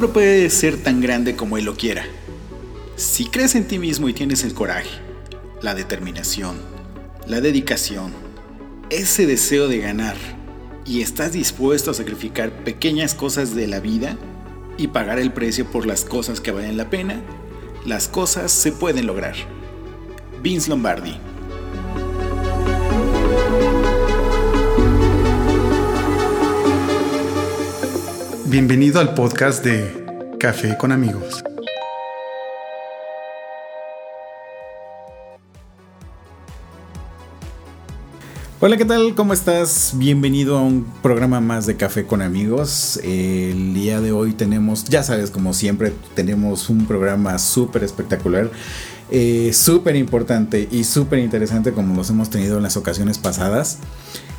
Hombre puede ser tan grande como él lo quiera. Si crees en ti mismo y tienes el coraje, la determinación, la dedicación, ese deseo de ganar, y estás dispuesto a sacrificar pequeñas cosas de la vida y pagar el precio por las cosas que valen la pena, las cosas se pueden lograr. Vince Lombardi. Bienvenido al podcast de Café con amigos. Hola, ¿qué tal? ¿Cómo estás? Bienvenido a un programa más de Café con amigos. El día de hoy tenemos, ya sabes, como siempre, tenemos un programa súper espectacular, eh, súper importante y súper interesante como los hemos tenido en las ocasiones pasadas.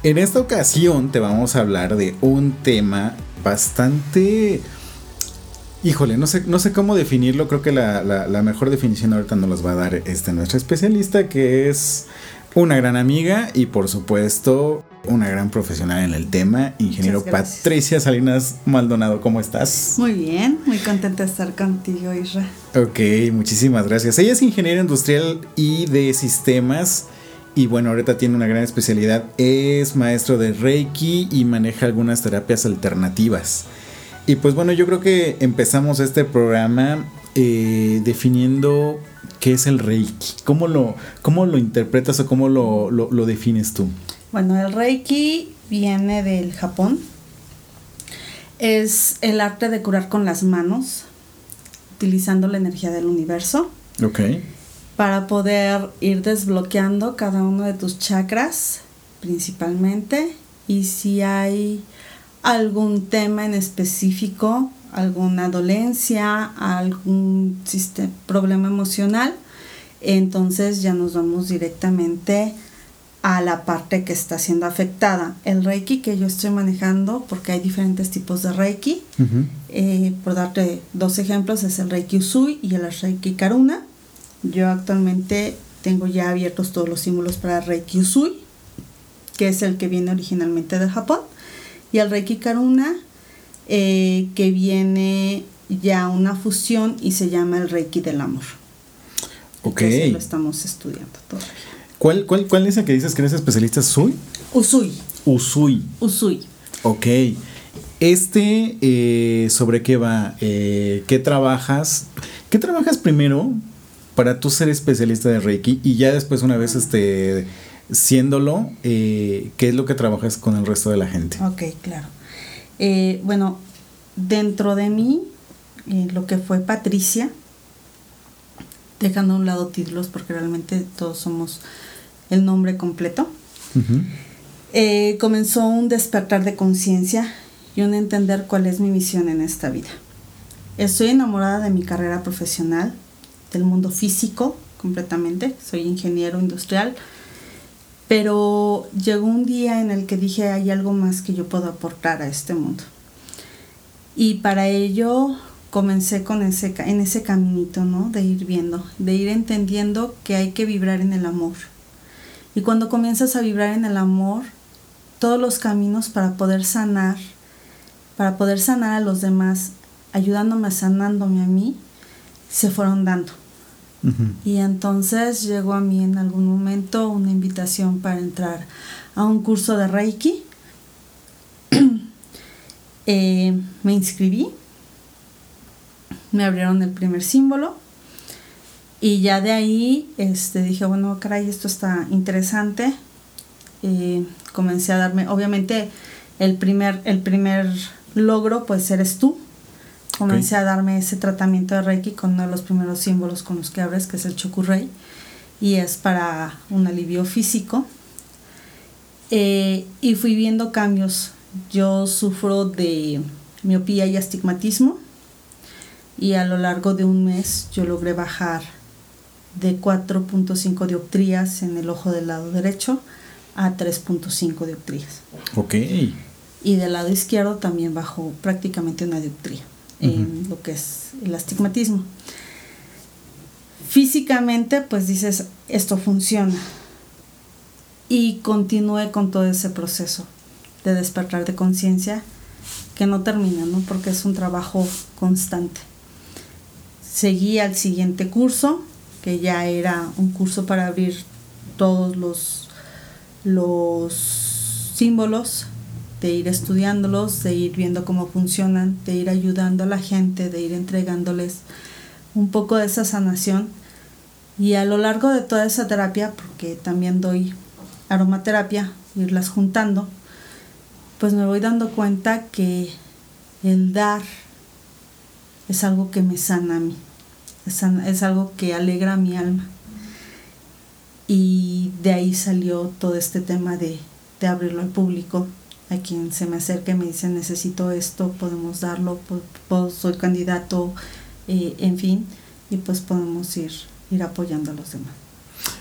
En esta ocasión te vamos a hablar de un tema bastante... Híjole, no sé, no sé cómo definirlo, creo que la, mejor definición ahorita nos las va a dar este, nuestra especialista, que es una gran amiga y por supuesto una gran profesional en el tema, ingeniero Patricia Salinas Maldonado, ¿cómo estás? Muy bien, muy contenta de estar contigo, Isra. Ok, muchísimas gracias. Ella es ingeniera industrial y de sistemas y bueno, ahorita tiene una gran especialidad. Es maestro de Reiki y maneja algunas terapias alternativas. Y pues bueno, yo creo que empezamos este programa eh, definiendo qué es el Reiki. ¿Cómo lo, cómo lo interpretas o cómo lo, lo defines tú? Bueno, el Reiki viene del Japón. Es el arte de curar con las manos, utilizando la energía del universo. Ok para poder ir desbloqueando cada uno de tus chakras principalmente y si hay algún tema en específico, alguna dolencia, algún problema emocional, entonces ya nos vamos directamente a la parte que está siendo afectada. El Reiki que yo estoy manejando, porque hay diferentes tipos de Reiki, eh, por darte dos ejemplos, es el Reiki Usui y el Reiki Karuna. Yo actualmente tengo ya abiertos todos los símbolos para Reiki Usui, que es el que viene originalmente de Japón, y el Reiki Karuna, eh, que viene ya una fusión y se llama el Reiki del amor. Ok. lo estamos estudiando todavía. ¿Cuál, cuál, cuál es el que dices que eres especialista? ¿Sui? Usui. Usui. Usui. Ok. Este, eh, ¿sobre qué va? Eh, ¿Qué trabajas? ¿Qué trabajas primero para tú ser especialista de Reiki y ya después una vez este siéndolo, eh, ¿qué es lo que trabajas con el resto de la gente? Ok, claro. Eh, bueno, dentro de mí, eh, lo que fue Patricia, dejando a un lado títulos porque realmente todos somos el nombre completo, comenzó un despertar de conciencia y un entender cuál es mi misión en esta vida. Estoy enamorada de mi carrera profesional, del mundo físico completamente, soy ingeniero industrial, pero llegó un día en el que dije hay algo más que yo puedo aportar a este mundo. Y para ello comencé con ese, en ese caminito, ¿no? De ir viendo, de ir entendiendo que hay que vibrar en el amor. Y cuando comienzas a vibrar en el amor, todos los caminos para poder sanar, para poder sanar a los demás, ayudándome, sanándome a mí, se fueron dando. Y entonces llegó a mí en algún momento una invitación para entrar a un curso de Reiki. Eh, me inscribí, me abrieron el primer símbolo y ya de ahí este, dije, bueno, caray, esto está interesante. Eh, comencé a darme, obviamente el primer, el primer logro pues eres tú, comencé a darme ese tratamiento de Reiki con uno de los primeros símbolos con los que abres, que es el Chokurei, y es para un alivio físico. Eh, y fui viendo cambios. Yo sufro de miopía y astigmatismo, y a lo largo de un mes yo logré bajar de 4.5 dioptrías en el ojo del lado derecho a 3.5 dioptrías. Ok. Y del lado izquierdo también bajó prácticamente una dioptría en lo que es el astigmatismo. Físicamente, pues dices, esto funciona. Y continué con todo ese proceso de despertar de conciencia que no termina, ¿no? Porque es un trabajo constante. Seguí al siguiente curso, que ya era un curso para abrir todos los, los símbolos, de ir estudiándolos, de ir viendo cómo funcionan, de ir ayudando a la gente, de ir entregándoles un poco de esa sanación. Y a lo largo de toda esa terapia, porque también doy aromaterapia, irlas juntando, pues me voy dando cuenta que el dar es algo que me sana a mí, es, algo que alegra mi alma. Y de ahí salió todo este tema de, de abrirlo al público, a quien se me acerca y me dice necesito esto, podemos darlo, soy candidato, eh, en fin, y pues podemos ir, ir apoyando a los demás.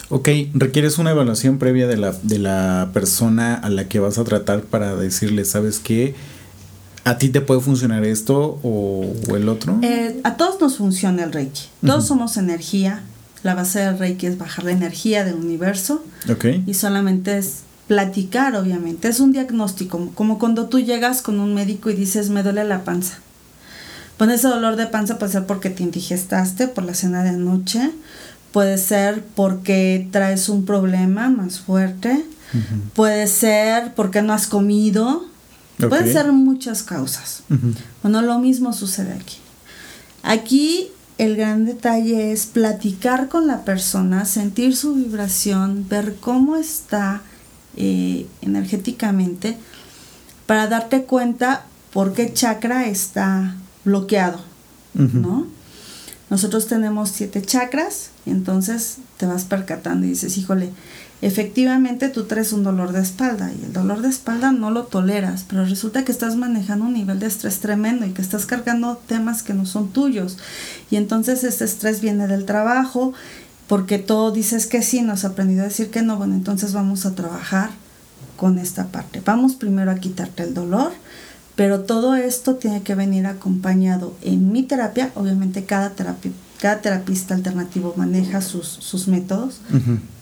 Ok, requieres una evaluación previa de la, de la persona a la que vas a tratar para decirle, ¿sabes qué? ¿A ti te puede funcionar esto o, el otro? Eh, a todos nos funciona el Reiki. Todos somos energía. La base del Reiki es bajar la energía del universo. Ok. Y solamente es platicar, obviamente. Es un diagnóstico, como cuando tú llegas con un médico y dices, me duele la panza. Bueno, ese dolor de panza puede ser porque te indigestaste por la cena de anoche, puede ser porque traes un problema más fuerte, puede ser porque no has comido, puede ser muchas causas. Bueno, lo mismo sucede aquí. Aquí el gran detalle es platicar con la persona, sentir su vibración, ver cómo está eh, energéticamente, para darte cuenta por qué chakra está bloqueado, ¿no? Nosotros tenemos siete chakras entonces te vas percatando y dices, híjole, efectivamente tú traes un dolor de espalda y el dolor de espalda no lo toleras, pero resulta que estás manejando un nivel de estrés tremendo y que estás cargando temas que no son tuyos. Y entonces este estrés viene del trabajo, porque todo dices que sí, nos ha aprendido a decir que no, bueno, entonces vamos a trabajar con esta parte. Vamos primero a quitarte el dolor pero todo esto tiene que venir acompañado en mi terapia. Obviamente cada, terapia, cada terapista alternativo maneja sus, métodos.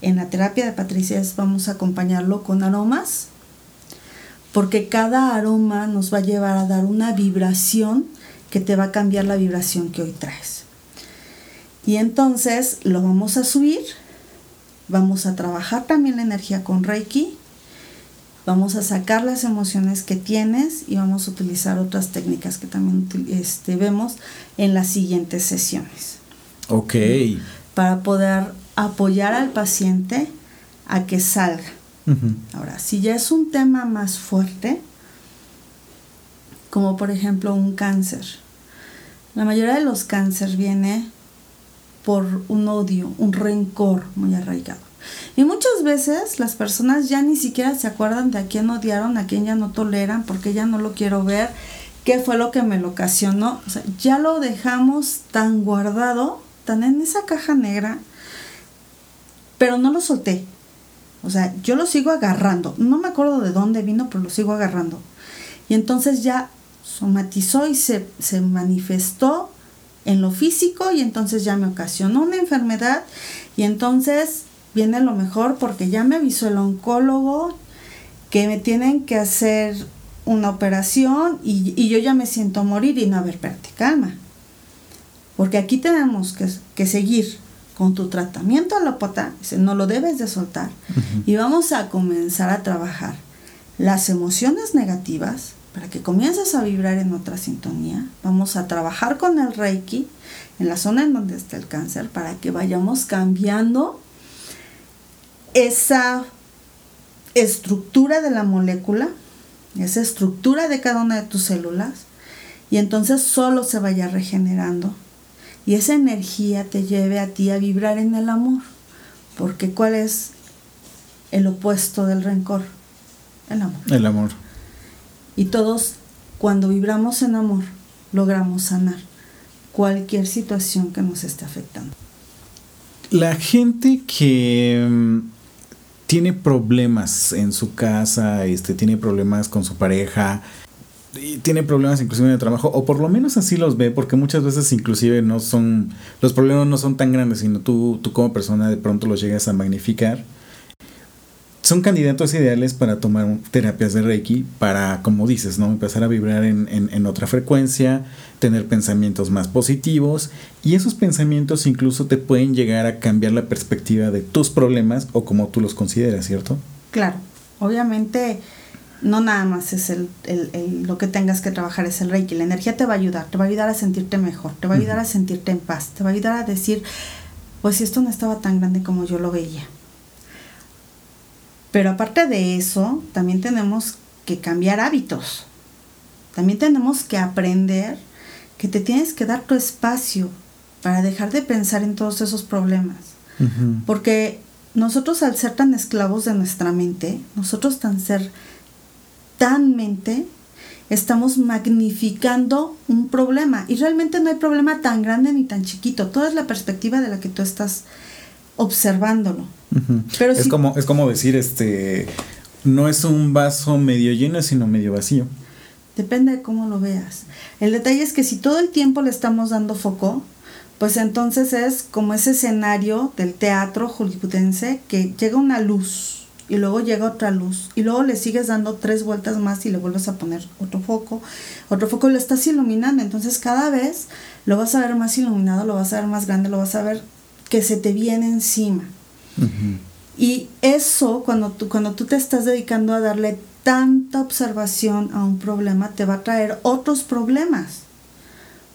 En la terapia de Patricia vamos a acompañarlo con aromas, porque cada aroma nos va a llevar a dar una vibración que te va a cambiar la vibración que hoy traes. Y entonces lo vamos a subir, vamos a trabajar también la energía con Reiki vamos a sacar las emociones que tienes y vamos a utilizar otras técnicas que también este, vemos en las siguientes sesiones. Ok. Para poder apoyar al paciente a que salga. Ahora, si ya es un tema más fuerte, como por ejemplo un cáncer, la mayoría de los cánceres viene por un odio, un rencor muy arraigado. Y muchas veces las personas ya ni siquiera se acuerdan de a quién odiaron, a quién ya no toleran, porque ya no lo quiero ver, qué fue lo que me lo ocasionó. O sea, ya lo dejamos tan guardado, tan en esa caja negra, pero no lo solté. O sea, yo lo sigo agarrando. No me acuerdo de dónde vino, pero lo sigo agarrando. Y entonces ya somatizó y se, se manifestó en lo físico y entonces ya me ocasionó una enfermedad y entonces viene lo mejor porque ya me avisó el oncólogo que me tienen que hacer una operación y, yo ya me siento morir y no, ver, espérate, calma. Porque aquí tenemos que, seguir con tu tratamiento alópata, no lo debes de soltar. Y vamos a comenzar a trabajar las emociones negativas para que comiences a vibrar en otra sintonía. Vamos a trabajar con el Reiki en la zona en donde está el cáncer para que vayamos cambiando esa estructura de la molécula, esa estructura de cada una de tus células, y entonces solo se vaya regenerando. Y esa energía te lleve a ti a vibrar en el amor. Porque ¿cuál es el opuesto del rencor? El amor. El amor. Y todos, cuando vibramos en amor, logramos sanar cualquier situación que nos esté afectando. La gente que mm, tiene problemas en su casa, este, tiene problemas con su pareja, y tiene problemas inclusive en el trabajo, o por lo menos así los ve, porque muchas veces inclusive no son, los problemas no son tan grandes, sino tú, tú como persona de pronto los llegas a magnificar. Son candidatos ideales para tomar terapias de Reiki, para, como dices, ¿no? Empezar a vibrar en, en, otra frecuencia, tener pensamientos más positivos y esos pensamientos incluso te pueden llegar a cambiar la perspectiva de tus problemas o como tú los consideras, ¿cierto? Claro, obviamente no nada más es el, lo que tengas que trabajar, es el Reiki. La energía te va a ayudar, te va a ayudar a sentirte mejor, te va a ayudar a sentirte en paz, te va a ayudar a decir, pues si esto no estaba tan grande como yo lo veía. Pero aparte de eso, también tenemos que cambiar hábitos. También tenemos que aprender que te tienes que dar tu espacio para dejar de pensar en todos esos problemas. Porque nosotros al ser tan esclavos de nuestra mente, nosotros tan ser tan mente, estamos magnificando un problema. Y realmente no hay problema tan grande ni tan chiquito. Toda es la perspectiva de la que tú estás observándolo. Pero es, como, es como decir, este, no es un vaso medio lleno, sino medio vacío. Depende de cómo lo veas. El detalle es que si todo el tiempo le estamos dando foco, pues entonces es como ese escenario del teatro hollywoodense que llega una luz y luego llega otra luz y luego le sigues dando tres vueltas más y le vuelves a poner otro foco, otro foco y lo estás iluminando, entonces cada vez lo vas a ver más iluminado, lo vas a ver más grande, lo vas a ver que se te viene encima. Y eso, cuando tú, cuando tú te estás dedicando a darle tanta observación a un problema, te va a traer otros problemas.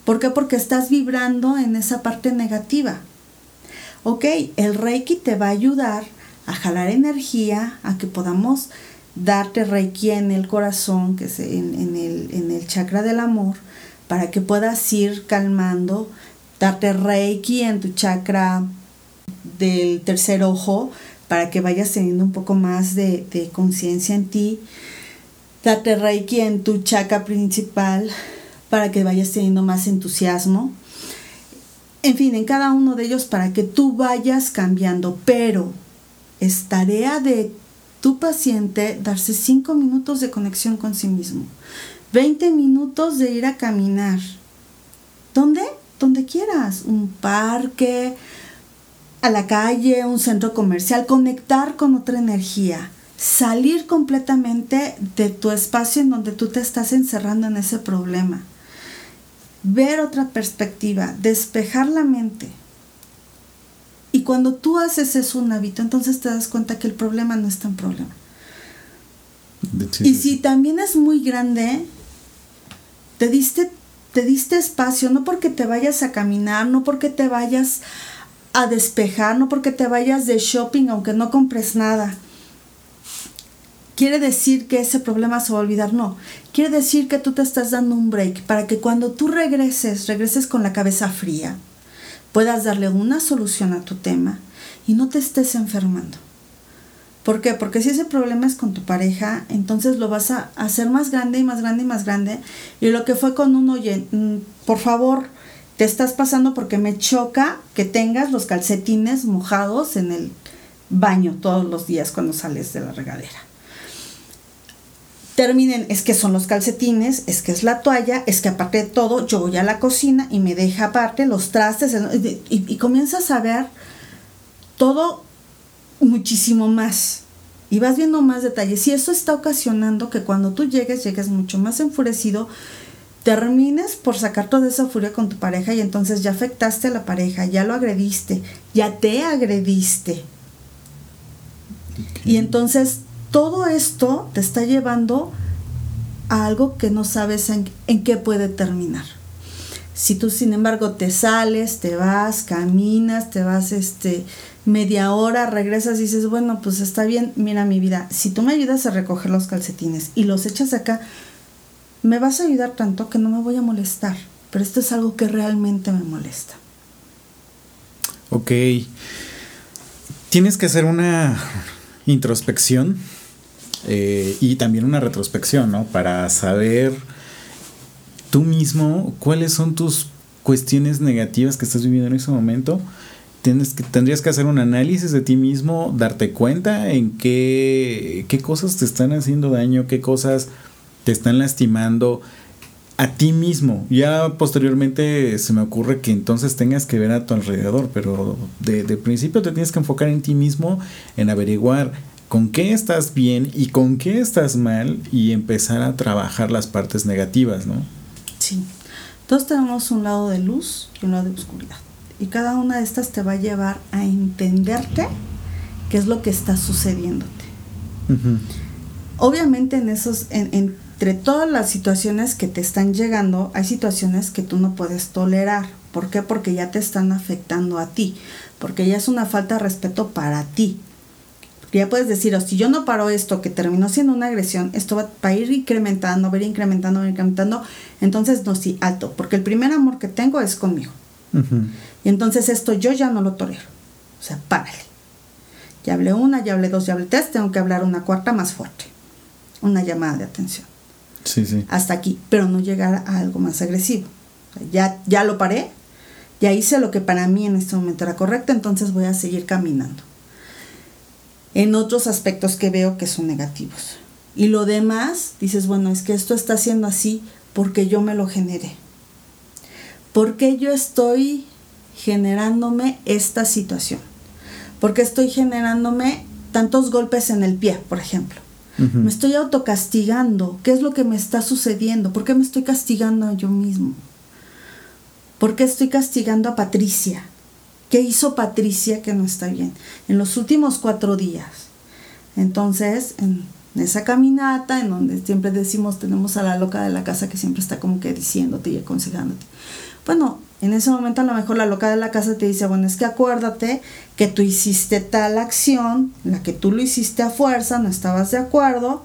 ¿Por qué? Porque estás vibrando en esa parte negativa. Ok, el Reiki te va a ayudar a jalar energía, a que podamos darte reiki en el corazón, que es en, el, en el chakra del amor, para que puedas ir calmando, darte reiki en tu chakra del tercer ojo, para que vayas teniendo un poco más de, de conciencia en ti, darte reiki en tu chakra principal, para que vayas teniendo más entusiasmo. En fin, en cada uno de ellos para que tú vayas cambiando, pero es tarea de tu paciente darse 5 minutos de conexión con sí mismo, 20 minutos de ir a caminar. ¿Dónde? Donde quieras, un parque, a la calle, un centro comercial, conectar con otra energía, salir completamente de tu espacio en donde tú te estás encerrando en ese problema, ver otra perspectiva, despejar la mente. Y cuando tú haces eso un hábito, entonces te das cuenta que el problema no es tan problema. y si también es muy grande, te diste, te diste espacio, no porque te vayas a caminar, no porque te vayas a despejar, no porque te vayas de shopping aunque no compres nada. Quiere decir que ese problema se va a olvidar, no. Quiere decir que tú te estás dando un break para que cuando tú regreses, regreses con la cabeza fría, puedas darle una solución a tu tema y no te estés enfermando. ¿Por qué? Porque si ese problema es con tu pareja, entonces lo vas a hacer más grande y más grande y más grande. Y lo que fue con un, oye, mm, por favor, te estás pasando porque me choca que tengas los calcetines mojados en el baño todos los días cuando sales de la regadera terminen, es que son los calcetines, es que es la toalla, es que aparte de todo, yo voy a la cocina y me deja aparte los trastes y, comienzas a ver todo muchísimo más. Y vas viendo más detalles. Y eso está ocasionando que cuando tú llegues, llegues mucho más enfurecido, termines por sacar toda esa furia con tu pareja y entonces ya afectaste a la pareja, ya lo agrediste, ya te agrediste. Y entonces todo esto te está llevando a algo que no sabes en, qué puede terminar. Si tú, sin embargo, te sales, te vas, caminas, te vas este, media hora, regresas y dices, bueno, pues está bien, mira mi vida, si tú me ayudas a recoger los calcetines y los echas acá, me vas a ayudar tanto que no me voy a molestar. Pero esto es algo que realmente me molesta. Ok. Tienes que hacer una introspección eh, y también una retrospección, ¿no? Para saber tú mismo cuáles son tus cuestiones negativas que estás viviendo en ese momento. Tienes que, tendrías que hacer un análisis de ti mismo, darte cuenta en qué, qué cosas te están haciendo daño, qué cosas te están lastimando a ti mismo. Ya posteriormente se me ocurre que entonces tengas que ver a tu alrededor, pero de, de principio te tienes que enfocar en ti mismo, en averiguar con qué estás bien y con qué estás mal y empezar a trabajar las partes negativas, ¿no? Sí. Todos tenemos un lado de luz y un lado de oscuridad. Y cada una de estas te va a llevar a entenderte qué es lo que está sucediéndote. Obviamente en esos, entre todas las situaciones que te están llegando, hay situaciones que tú no puedes tolerar. ¿Por qué? Porque ya te están afectando a ti. Porque ya es una falta de respeto para ti. Ya puedes decir, o si yo no paro esto que terminó siendo una agresión, esto va a ir incrementando, va a ir incrementando, va a ir incrementando. Entonces, no, sí, alto. Porque el primer amor que tengo es conmigo. Y entonces esto yo ya no lo tolero. O sea, párale. Ya hablé una, ya hablé dos, ya hablé tres, tengo que hablar una cuarta más fuerte. Una llamada de atención. Sí, sí. Hasta aquí, pero no llegar a algo más agresivo. ya, ya lo paré, ya hice lo que para mí en este momento era correcto, entonces voy a seguir caminando. En otros aspectos que veo que son negativos. Y lo demás, dices, bueno, es que esto está siendo así porque yo me lo generé. Porque yo estoy generándome esta situación? Porque estoy generándome tantos golpes en el pie, por ejemplo? Me estoy autocastigando. ¿Qué es lo que me está sucediendo? ¿Por qué me estoy castigando a yo mismo? ¿Por qué estoy castigando a Patricia? ¿Qué hizo Patricia que no está bien? En los últimos cuatro días. Entonces, en esa caminata, en donde siempre decimos, tenemos a la loca de la casa que siempre está como que diciéndote y aconsejándote. Bueno, en ese momento a lo mejor la loca de la casa te dice, bueno, es que acuérdate que tú hiciste tal acción, la que tú lo hiciste a fuerza, no estabas de acuerdo.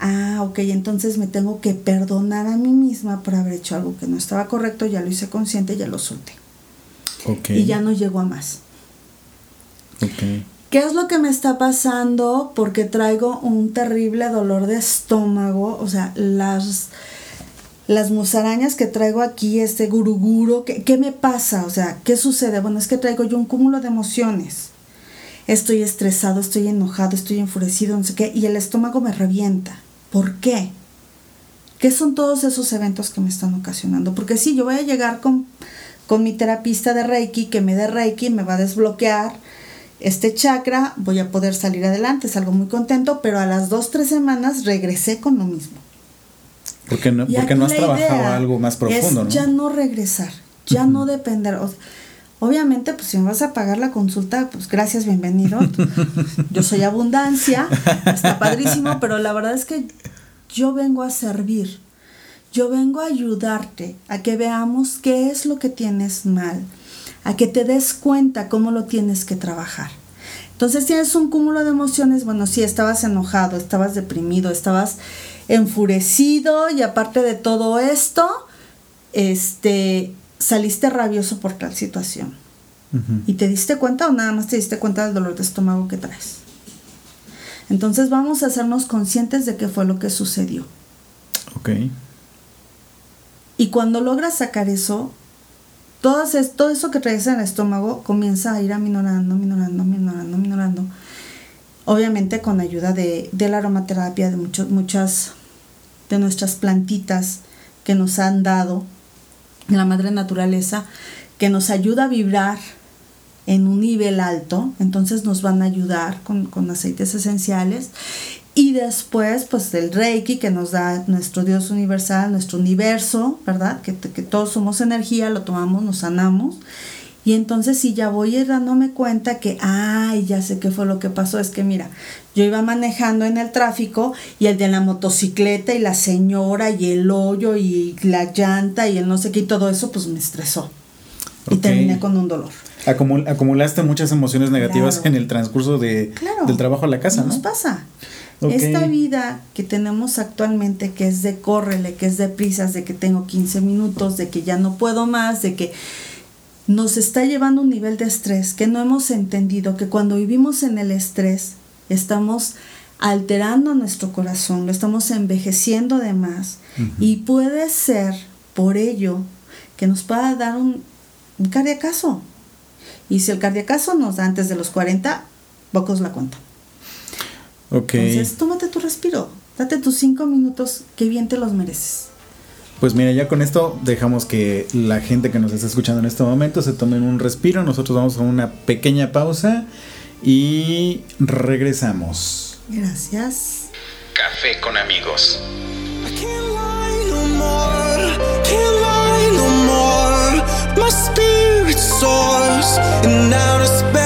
Ah, ok, entonces me tengo que perdonar a mí misma por haber hecho algo que no estaba correcto, ya lo hice consciente, ya lo solté. Y ya no llego a más. ¿Qué es lo que me está pasando? Porque traigo un terrible dolor de estómago, o sea, las las musarañas que traigo aquí, este guruguro, ¿qué, ¿qué, me pasa? O sea, ¿qué sucede? Bueno, es que traigo yo un cúmulo de emociones. Estoy estresado, estoy enojado, estoy enfurecido, no sé qué, y el estómago me revienta. ¿Por qué? ¿Qué son todos esos eventos que me están ocasionando? Porque sí, yo voy a llegar con, con mi terapista de Reiki, que me dé Reiki, me va a desbloquear este chakra, voy a poder salir adelante, salgo muy contento, pero a las dos, tres semanas regresé con lo mismo. Porque no, porque no has trabajado algo más profundo, es Ya no regresar, ya no depender. obviamente, pues si me vas a pagar la consulta, pues gracias, bienvenido. yo soy abundancia, está padrísimo, pero la verdad es que yo vengo a servir. Yo vengo a ayudarte a que veamos qué es lo que tienes mal, a que te des cuenta cómo lo tienes que trabajar. Entonces tienes un cúmulo de emociones, bueno, sí, estabas enojado, estabas deprimido, estabas enfurecido y aparte de todo esto, este, saliste rabioso por tal situación. ¿Y te diste cuenta o nada más te diste cuenta del dolor de estómago que traes? Entonces vamos a hacernos conscientes de qué fue lo que sucedió. Ok. Y cuando logras sacar eso, todo, todo eso que traes en el estómago comienza a ir aminorando, minorando, minorando, minorando obviamente con ayuda de, la aromaterapia, de muchas de nuestras plantitas que nos han dado la madre naturaleza, que nos ayuda a vibrar en un nivel alto, entonces nos van a ayudar con, aceites esenciales. Y después, pues el Reiki que nos da nuestro Dios universal, nuestro universo, ¿verdad? Que, que todos somos energía, lo tomamos, nos sanamos. Y entonces si ya voy dándome cuenta que, ay, ya sé qué fue lo que pasó, es que mira, yo iba manejando en el tráfico y el de la motocicleta y la señora y el hoyo y la llanta y el no sé qué y todo eso, pues me estresó. Y terminé con un dolor. acumulaste muchas emociones negativas en el transcurso de, del trabajo a la casa, ¿no? Nos pasa. Esta vida que tenemos actualmente, que es de córrele, que es de prisas, de que tengo 15 minutos, de que ya no puedo más, de que nos está llevando un nivel de estrés que no hemos entendido que cuando vivimos en el estrés estamos alterando nuestro corazón, lo estamos envejeciendo de más y puede ser por ello que nos pueda dar un, un cardiacazo. Y si el cardiacazo nos da antes de los 40, pocos la cuentan. Entonces, tómate tu respiro, date tus cinco minutos, que bien te los mereces. Pues mira, ya con esto dejamos que la gente que nos está escuchando en este momento se tome un respiro. Nosotros vamos a una pequeña pausa Y regresamos. Gracias. Café con amigos. My spirit soars in outer space,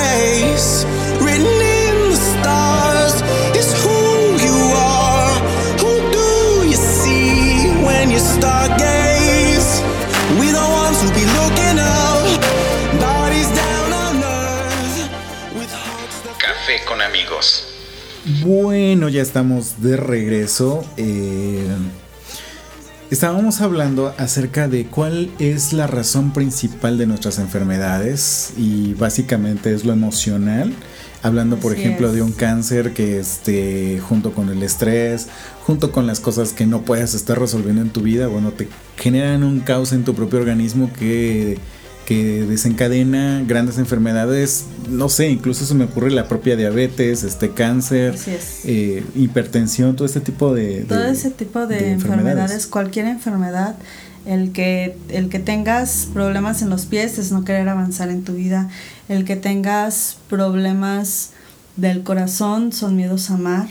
Bueno, ya estamos de regreso. Eh Estábamos hablando acerca de cuál es la razón principal de nuestras enfermedades y básicamente es lo emocional. Hablando, por ejemplo, de un cáncer que esté junto con el estrés, junto con las cosas que no puedes estar resolviendo en tu vida, bueno, te generan un caos en tu propio organismo que que desencadena grandes enfermedades, no sé, incluso se me ocurre la propia diabetes, este cáncer, eh, hipertensión, todo este tipo de, todo ese tipo de, enfermedades. cualquier enfermedad, el que el que tengas problemas en los pies es no querer avanzar en tu vida, el que tengas problemas del corazón son miedos a amar,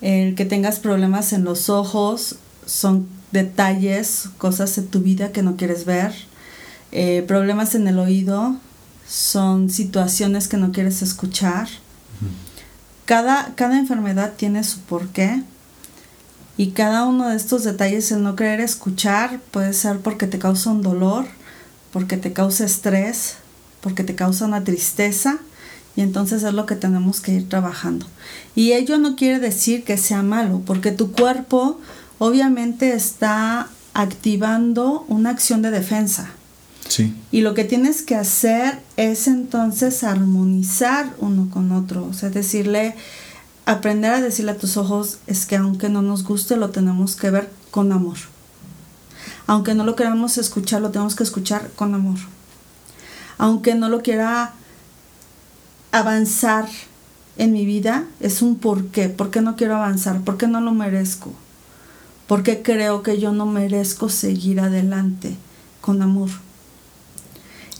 el que tengas problemas en los ojos son detalles, cosas de tu vida que no quieres ver eh, problemas en el oído son situaciones que no quieres escuchar. Cada, cada enfermedad tiene su porqué. Y cada uno de estos detalles, el no querer escuchar, puede ser porque te causa un dolor, porque te causa estrés, porque te causa una tristeza. Y entonces es lo que tenemos que ir trabajando. Y ello no quiere decir que sea malo, porque tu cuerpo obviamente está activando una acción de defensa. Y lo que tienes que hacer es entonces armonizar uno con otro, o sea, decirle, aprender a decirle a tus ojos, es que aunque no nos guste, lo tenemos que ver con amor. Aunque no lo queramos escuchar, lo tenemos que escuchar con amor. Aunque no lo quiera avanzar en mi vida, es un por qué. ¿Por qué no quiero avanzar? ¿Por qué no lo merezco? ¿Por qué creo que yo no merezco seguir adelante con amor?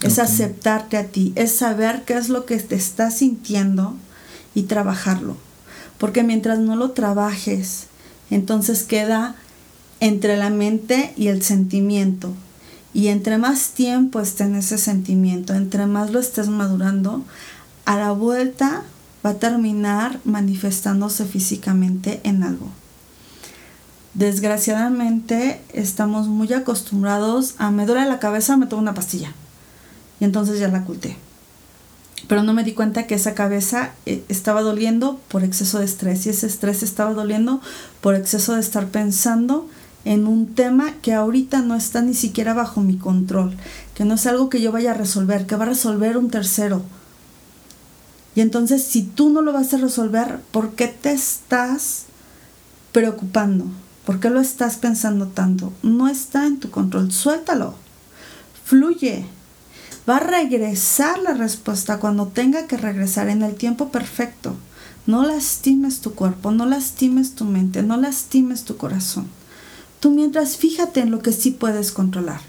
Es aceptarte a ti, es saber qué es lo que te estás sintiendo y trabajarlo. Porque mientras no lo trabajes, entonces queda entre la mente y el sentimiento. Y entre más tiempo esté en ese sentimiento, entre más lo estés madurando, a la vuelta va a terminar manifestándose físicamente en algo. Desgraciadamente estamos muy acostumbrados a me duele la cabeza, me tomo una pastilla y entonces ya la oculté. Pero no me di cuenta que esa cabeza eh, estaba doliendo por exceso de estrés y ese estrés estaba doliendo por exceso de estar pensando en un tema que ahorita no está ni siquiera bajo mi control, que no es algo que yo vaya a resolver, que va a resolver un tercero. Y entonces si tú no lo vas a resolver, ¿por qué te estás preocupando? ¿Por qué lo estás pensando tanto? No está en tu control, suéltalo, fluye, Va a regresar la respuesta cuando tenga que regresar en el tiempo perfecto. No lastimes tu cuerpo, no lastimes tu mente, no lastimes tu corazón. Tú mientras fíjate en lo que sí puedes controlar.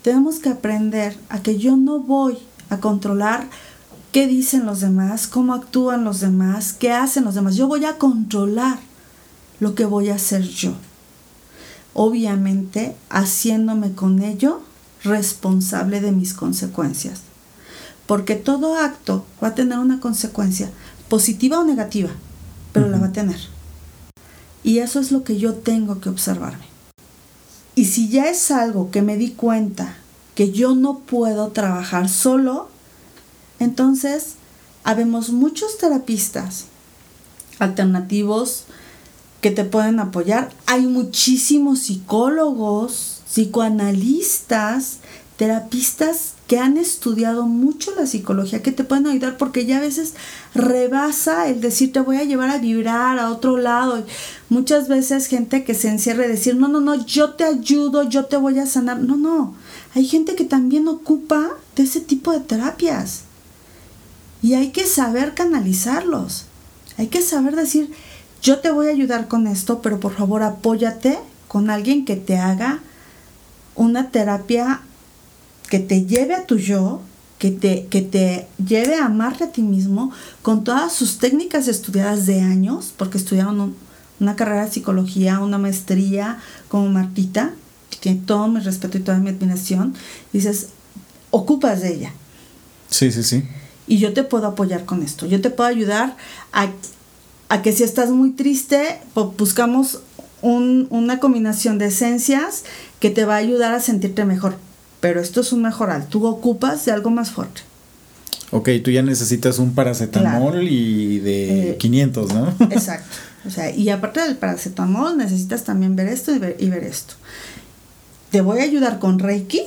Tenemos que aprender a que yo no voy a controlar qué dicen los demás, cómo actúan los demás, qué hacen los demás. Yo voy a controlar lo que voy a hacer yo. Obviamente, haciéndome con ello responsable de mis consecuencias. Porque todo acto va a tener una consecuencia, positiva o negativa, pero la va a tener. Y eso es lo que yo tengo que observarme. Y si ya es algo que me di cuenta que yo no puedo trabajar solo, entonces habemos muchos terapistas alternativos que te pueden apoyar. Hay muchísimos psicólogos psicoanalistas, terapistas que han estudiado mucho la psicología, que te pueden ayudar porque ya a veces rebasa el decir te voy a llevar a vibrar a otro lado. Muchas veces gente que se encierra y decir, no, no, no, yo te ayudo, yo te voy a sanar. No, no, hay gente que también ocupa de ese tipo de terapias. Y hay que saber canalizarlos. Hay que saber decir, yo te voy a ayudar con esto, pero por favor apóyate con alguien que te haga una terapia que te lleve a tu yo que te, que te lleve a amarte a ti mismo con todas sus técnicas estudiadas de años, porque estudiaron una carrera de psicología, una maestría como Martita, que tiene todo mi respeto y toda mi admiración, dices, ocupas de ella. Sí, sí, sí. Y yo te puedo apoyar con esto. Yo te puedo ayudar a, a que si estás muy triste, buscamos un, una combinación de esencias que te va a ayudar a sentirte mejor pero esto es un mejoral. Tú ocupas de algo más fuerte. Ok, tú ya necesitas un paracetamol y de 500, eh, ¿no? Exacto. O sea, y aparte del paracetamol necesitas también ver esto y ver, y ver esto. Te voy a ayudar con Reiki,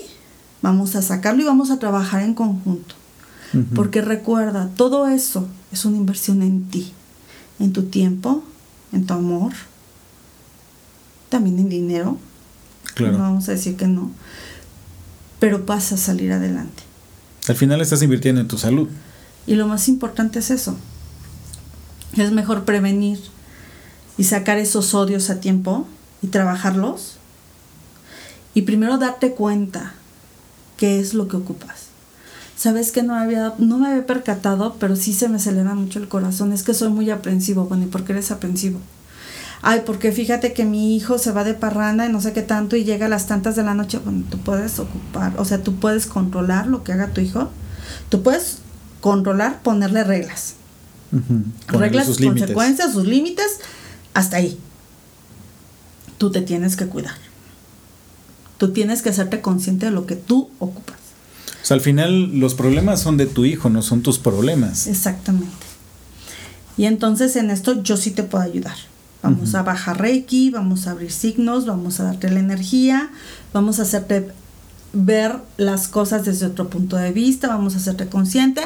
vamos a sacarlo y vamos a trabajar en conjunto. Porque recuerda, todo eso es una inversión en ti, en tu tiempo, en tu amor, también en dinero. Claro. No vamos a decir que no pero vas a salir adelante. Al final estás invirtiendo en tu salud. Y lo más importante es eso. Es mejor prevenir y sacar esos odios a tiempo y trabajarlos. Y primero darte cuenta qué es lo que ocupas. Sabes que no, había, no me había percatado, pero sí se me acelera mucho el corazón. Es que soy muy aprensivo. Bueno, ¿y por qué eres aprensivo? Ay, porque fíjate que mi hijo se va de parranda y no sé qué tanto y llega a las tantas de la noche, bueno, tú puedes ocupar, o sea, tú puedes controlar lo que haga tu hijo, tú puedes controlar, ponerle reglas. Reglas, sus consecuencias, sus límites, hasta ahí. Tú te tienes que cuidar. Tú tienes que hacerte consciente de lo que tú ocupas. O sea, al final los problemas son de tu hijo, no son tus problemas. Exactamente. Y entonces en esto yo sí te puedo ayudar. Vamos a bajar Reiki, vamos a abrir signos, vamos a darte la energía, vamos a hacerte ver las cosas desde otro punto de vista, vamos a hacerte consciente,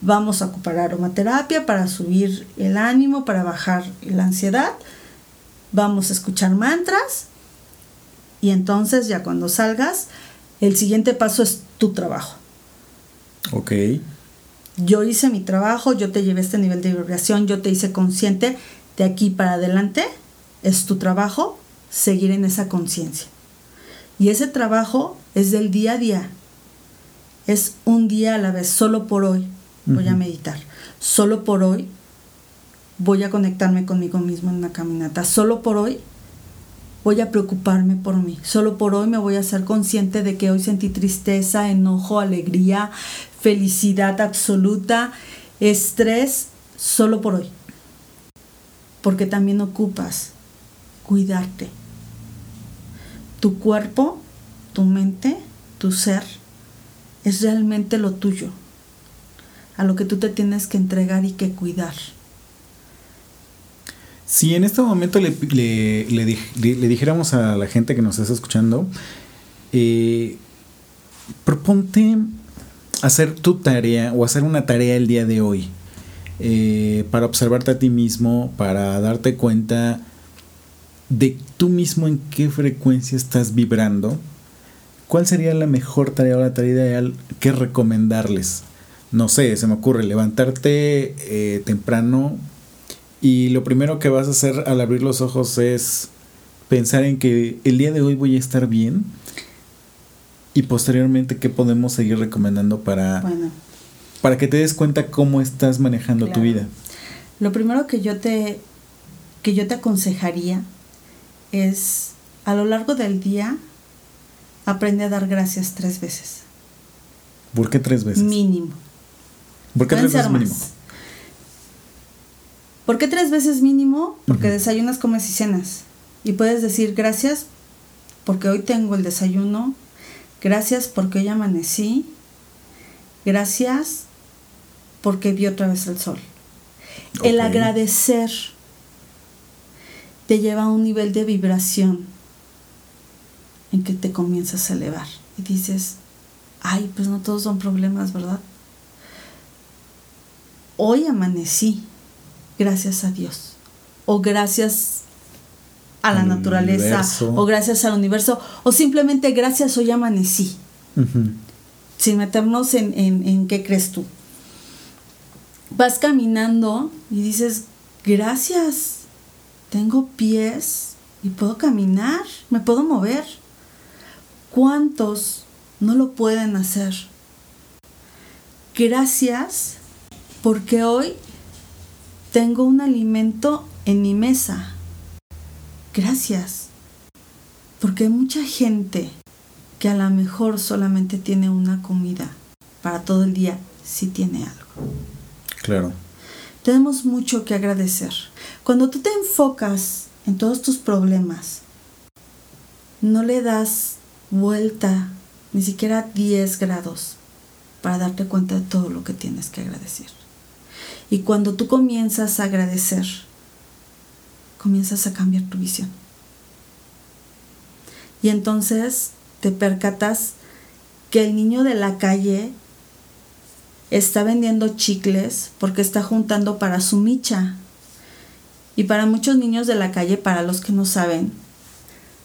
vamos a ocupar aromaterapia para subir el ánimo, para bajar la ansiedad, vamos a escuchar mantras y entonces ya cuando salgas, el siguiente paso es tu trabajo. Ok. Yo hice mi trabajo, yo te llevé a este nivel de vibración, yo te hice consciente de aquí para adelante es tu trabajo seguir en esa conciencia. Y ese trabajo es del día a día. Es un día a la vez, solo por hoy voy a meditar. Solo por hoy voy a conectarme conmigo mismo en una caminata. Solo por hoy voy a preocuparme por mí. Solo por hoy me voy a ser consciente de que hoy sentí tristeza, enojo, alegría, felicidad absoluta, estrés, solo por hoy porque también ocupas cuidarte. Tu cuerpo, tu mente, tu ser es realmente lo tuyo, a lo que tú te tienes que entregar y que cuidar. Si en este momento le, dijéramos a la gente que nos está escuchando, eh, proponte hacer tu tarea o hacer una tarea el día de hoy. Eh, para observarte a ti mismo, para darte cuenta de tú mismo en qué frecuencia estás vibrando, ¿cuál sería la mejor tarea o la tarea ideal que recomendarles? No sé, se me ocurre levantarte eh, temprano y lo primero que vas a hacer al abrir los ojos es pensar en que el día de hoy voy a estar bien y posteriormente qué podemos seguir recomendando para para que te des cuenta cómo estás manejando tu vida. Lo primero que yo te que yo te aconsejaría es a lo largo del día aprende a dar gracias tres veces. ¿Por qué tres veces? Mínimo. ¿Por qué tres veces mínimo? ¿Por qué tres veces mínimo? Porque desayunas, comes y cenas. Y puedes decir gracias porque hoy tengo el desayuno, gracias porque hoy amanecí, gracias porque vi otra vez el sol. El agradecer te lleva a un nivel de vibración en que te comienzas a elevar y dices, ay, pues no todos son problemas, ¿verdad? Hoy amanecí, gracias a Dios, o gracias a la naturaleza, o gracias al universo, o simplemente gracias hoy amanecí, sin meternos en, en, en qué crees tú vas caminando y dices, gracias, tengo pies y puedo caminar, me puedo mover. ¿Cuántos no lo pueden hacer? gracias porque hoy tengo un alimento en mi mesa. Gracias. Porque hay mucha gente que a lo mejor solamente tiene una comida para todo el día si tiene algo. Claro. Tenemos mucho que agradecer. Cuando tú te enfocas en todos tus problemas, no le das vuelta ni siquiera 10 grados para darte cuenta de todo lo que tienes que agradecer. Y cuando tú comienzas a agradecer, comienzas a cambiar tu visión. Y entonces te percatas que el niño de la calle está vendiendo chicles porque está juntando para su micha. Y para muchos niños de la calle, para los que no saben,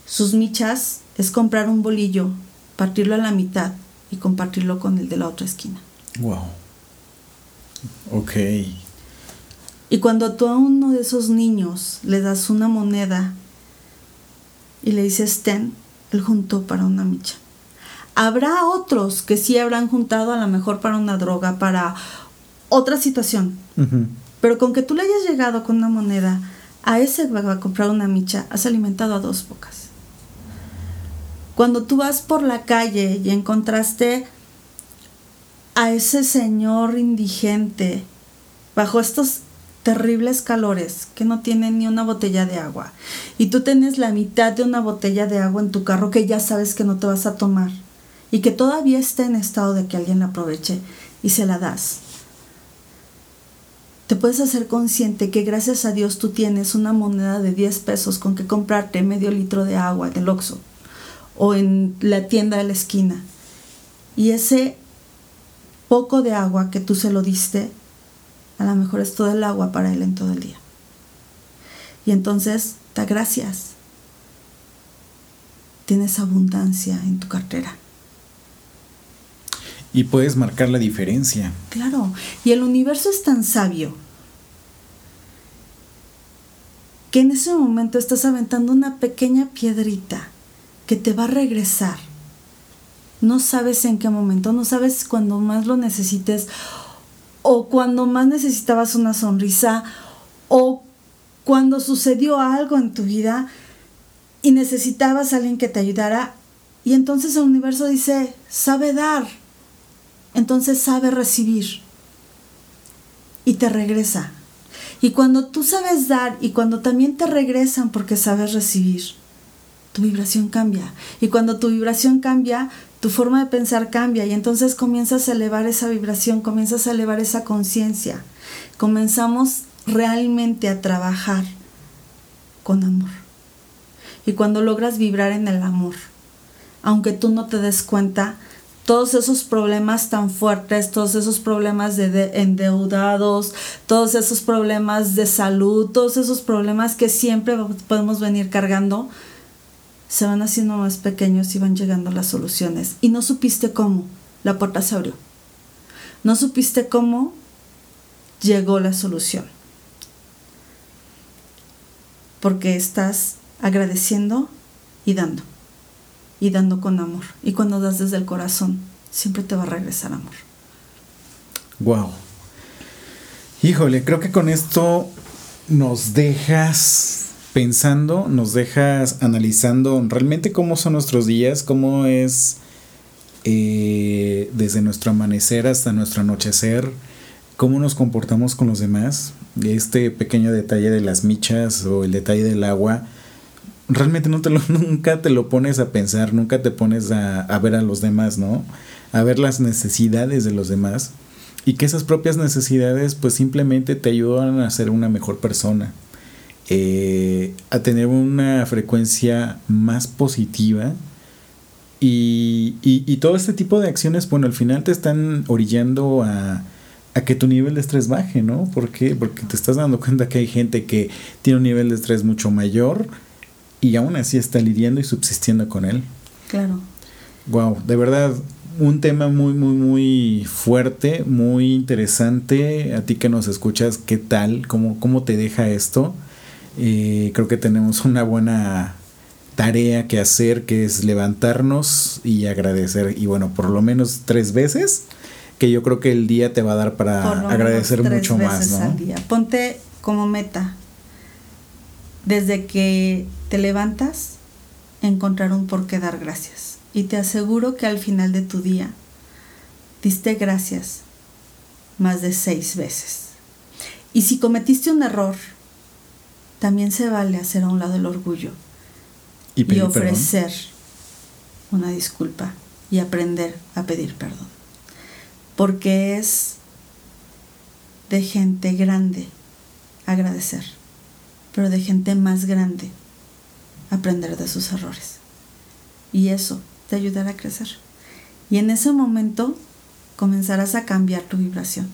sus michas es comprar un bolillo, partirlo a la mitad y compartirlo con el de la otra esquina. Wow. Ok. Y cuando tú a uno de esos niños le das una moneda y le dices ten, él juntó para una micha. Habrá otros que sí habrán juntado a lo mejor para una droga, para otra situación. Pero con que tú le hayas llegado con una moneda a ese que va a comprar una micha, has alimentado a dos bocas. Cuando tú vas por la calle y encontraste a ese señor indigente bajo estos terribles calores que no tiene ni una botella de agua y tú tienes la mitad de una botella de agua en tu carro que ya sabes que no te vas a tomar y que todavía está en estado de que alguien la aproveche y se la das. Te puedes hacer consciente que gracias a Dios tú tienes una moneda de 10 pesos con que comprarte medio litro de agua del Oxxo o en la tienda de la esquina. Y ese poco de agua que tú se lo diste a lo mejor es todo el agua para él en todo el día. Y entonces, da gracias. Tienes abundancia en tu cartera. Y puedes marcar la diferencia. Claro, y el universo es tan sabio que en ese momento estás aventando una pequeña piedrita que te va a regresar. No sabes en qué momento, no sabes cuando más lo necesites o cuando más necesitabas una sonrisa, o cuando sucedió algo en tu vida y necesitabas a alguien que te ayudara, y entonces el universo dice, sabe dar, entonces sabe recibir, y te regresa. Y cuando tú sabes dar y cuando también te regresan porque sabes recibir, tu vibración cambia. Y cuando tu vibración cambia, tu forma de pensar cambia y entonces comienzas a elevar esa vibración, comienzas a elevar esa conciencia. Comenzamos realmente a trabajar con amor. Y cuando logras vibrar en el amor, aunque tú no te des cuenta, todos esos problemas tan fuertes, todos esos problemas de, endeudados, todos esos problemas de salud, todos esos problemas que siempre podemos venir cargando, se van haciendo más pequeños y van llegando las soluciones. Y no supiste cómo, la puerta se abrió. No supiste cómo llegó la solución. Porque estás agradeciendo y dando. Y dando con amor. Y cuando das desde el corazón, siempre te va a regresar amor. Wow. Híjole, creo que con esto nos dejas pensando, nos dejas analizando realmente cómo son nuestros días, cómo es eh, desde nuestro amanecer hasta nuestro anochecer, cómo nos comportamos con los demás. Este pequeño detalle de las michas o el detalle del agua, realmente no te lo, nunca te lo pones a pensar, nunca te pones a, a ver a los demás, ¿no? A ver las necesidades de los demás y que esas propias necesidades pues simplemente te ayudan a ser una mejor persona. Eh, a tener una frecuencia más positiva. Y, todo este tipo de acciones, bueno, al final te están orillando a, a que tu nivel de estrés baje, ¿no? Porque te estás dando cuenta que hay gente que tiene un nivel de estrés mucho mayor y aún así está lidiando y subsistiendo con él. Claro. Wow, de verdad, un tema muy, muy, muy fuerte, muy interesante. A ti que nos escuchas, ¿qué tal? ¿Cómo, cómo te deja esto? Eh, creo que tenemos una buena tarea que hacer, que es levantarnos y agradecer. Y bueno, por lo menos tres veces que yo creo que el día te va a dar para agradecer mucho más, ¿no? Al día. Ponte como meta desde que te levantas encontrar un por qué dar gracias. Y te aseguro que al final de tu día diste gracias más de seis veces. Y si cometiste un error, también se vale hacer a un lado el orgullo y, ofrecer una disculpa y aprender a pedir perdón. Porque es de gente grande agradecer, pero de gente más grande aprender de sus errores. Y eso te ayudará a crecer. Y en ese momento comenzarás a cambiar tu vibración.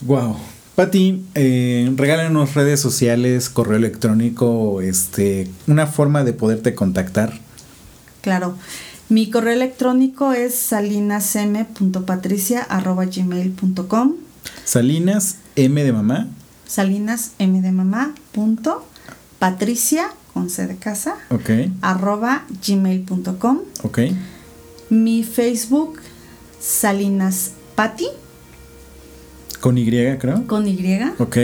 Wow. Pati, eh, regálanos redes sociales, correo electrónico, este, una forma de poderte contactar. Claro. Mi correo electrónico es salinasm.patricia.gmail.com Salinas M de mamá. Salinas M de mamá. Punto, patricia con C de casa. Ok. Arroba gmail.com. Ok. Mi Facebook, Salinas Pati. Con Y, creo. Con Y. Ok.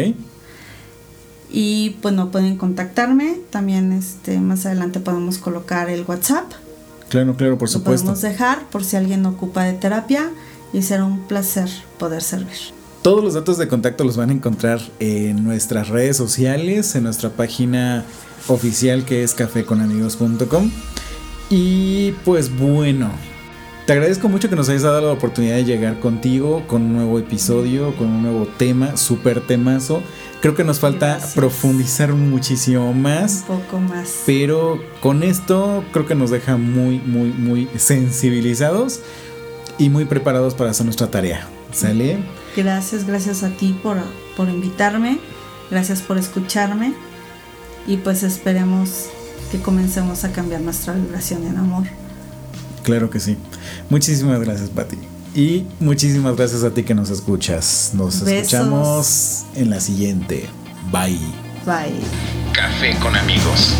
Y bueno, pueden contactarme. También este, más adelante podemos colocar el WhatsApp. Claro, claro, por supuesto. Lo podemos dejar por si alguien ocupa de terapia y será un placer poder servir. Todos los datos de contacto los van a encontrar en nuestras redes sociales, en nuestra página oficial que es cafeconamigos.com. Y pues bueno, te agradezco mucho que nos hayas dado la oportunidad de llegar contigo con un nuevo episodio, con un nuevo tema, súper temazo. Creo que nos falta profundizar muchísimo más. Un poco más. Pero con esto creo que nos deja muy, muy, muy sensibilizados y muy preparados para hacer nuestra tarea. ¿Sale? Gracias, gracias a ti por, por invitarme. Gracias por escucharme y pues esperemos que comencemos a cambiar nuestra vibración en amor. Claro que sí. Muchísimas gracias, Pati. Y muchísimas gracias a ti que nos escuchas. Nos escuchamos en la siguiente. Bye. Bye. Café con amigos.